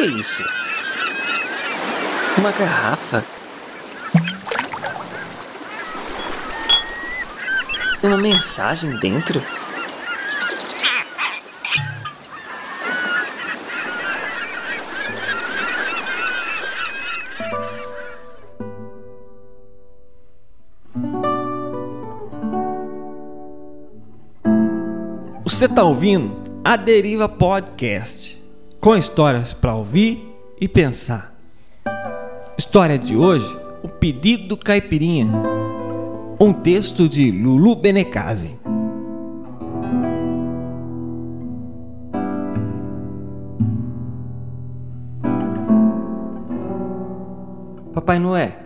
que é isso? Uma garrafa? Tem uma mensagem dentro? Você está ouvindo a Deriva Podcast, com histórias para ouvir e pensar. História de hoje: O Pedido do Caipirinha. Um texto de Lulu Benecase. Papai Noé,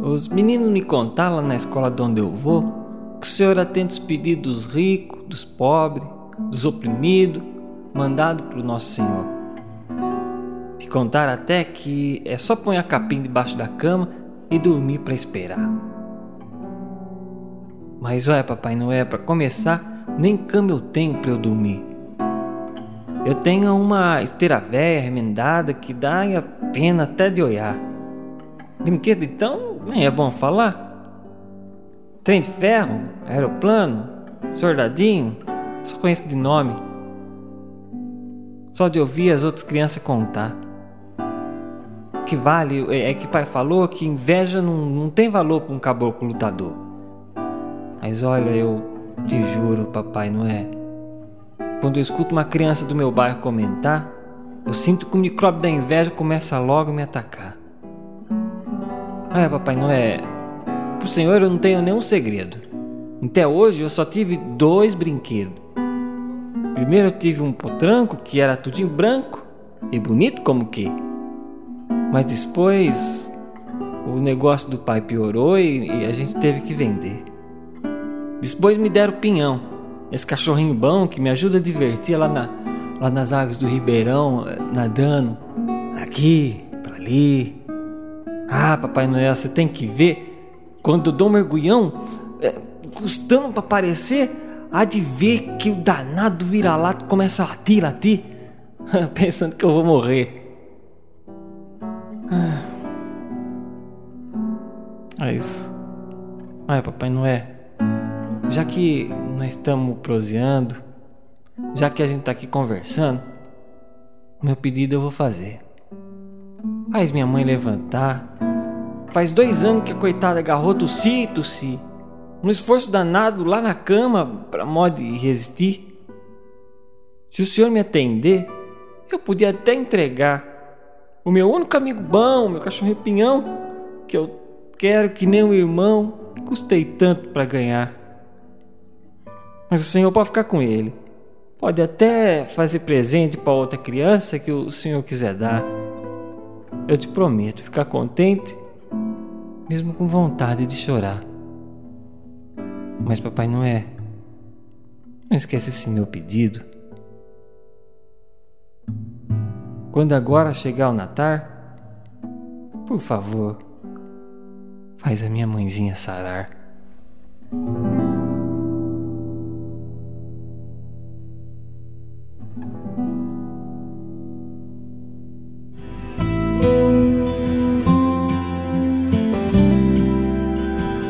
os meninos me contaram lá na escola de onde eu vou que o Senhor atende os pedidos dos ricos, dos pobres, dos oprimidos, mandado para o nosso Senhor. Me contaram até que é só pôr a capim debaixo da cama e dormir para esperar. Mas olha, Papai Noé, para começar, nem cama eu tenho para eu dormir. Eu tenho uma esteira velha remendada que dá a pena até de olhar. Brinquedo então nem é bom falar. Trem de ferro, aeroplano, soldadinho, só conheço de nome. Só de ouvir as outras crianças contar. Que vale é, é que pai falou que inveja não, não tem valor para um caboclo lutador. Mas olha, eu te juro, papai, não é? Quando eu escuto uma criança do meu bairro comentar, eu sinto que o micróbio da inveja começa logo a me atacar. Ah, Papai Noé, pro senhor eu não tenho nenhum segredo. Até hoje eu só tive dois brinquedos. Primeiro eu tive um potranco que era tudinho branco e bonito como que. Mas depois o negócio do pai piorou e, a gente teve que vender. Depois me deram o pinhão, esse cachorrinho bom que me ajuda a divertir lá, na, lá nas águas do Ribeirão, nadando aqui, para ali. Ah, Papai Noel, você tem que ver. Quando eu dou um mergulhão, é, custando para aparecer, há de ver que o danado do vira-lata começa a latir, latir, pensando que eu vou morrer. Ah. É isso. Ai, Papai Noel, já que nós estamos proseando, já que a gente está aqui conversando, meu pedido eu vou fazer. Faz minha mãe levantar. Faz dois anos que a coitada agarrou tossi tossi. Um esforço danado lá na cama para modo de resistir. Se o senhor me atender, eu podia até entregar o meu único amigo bom, meu cachorro pinhão, que eu quero que nem um irmão, custei tanto para ganhar. Mas o senhor pode ficar com ele. Pode até fazer presente para outra criança que o senhor quiser dar. Eu te prometo ficar contente, mesmo com vontade de chorar. Mas, Papai Noé, não esquece esse meu pedido. Quando agora chegar o Natal, por favor, faz a minha mãezinha sarar.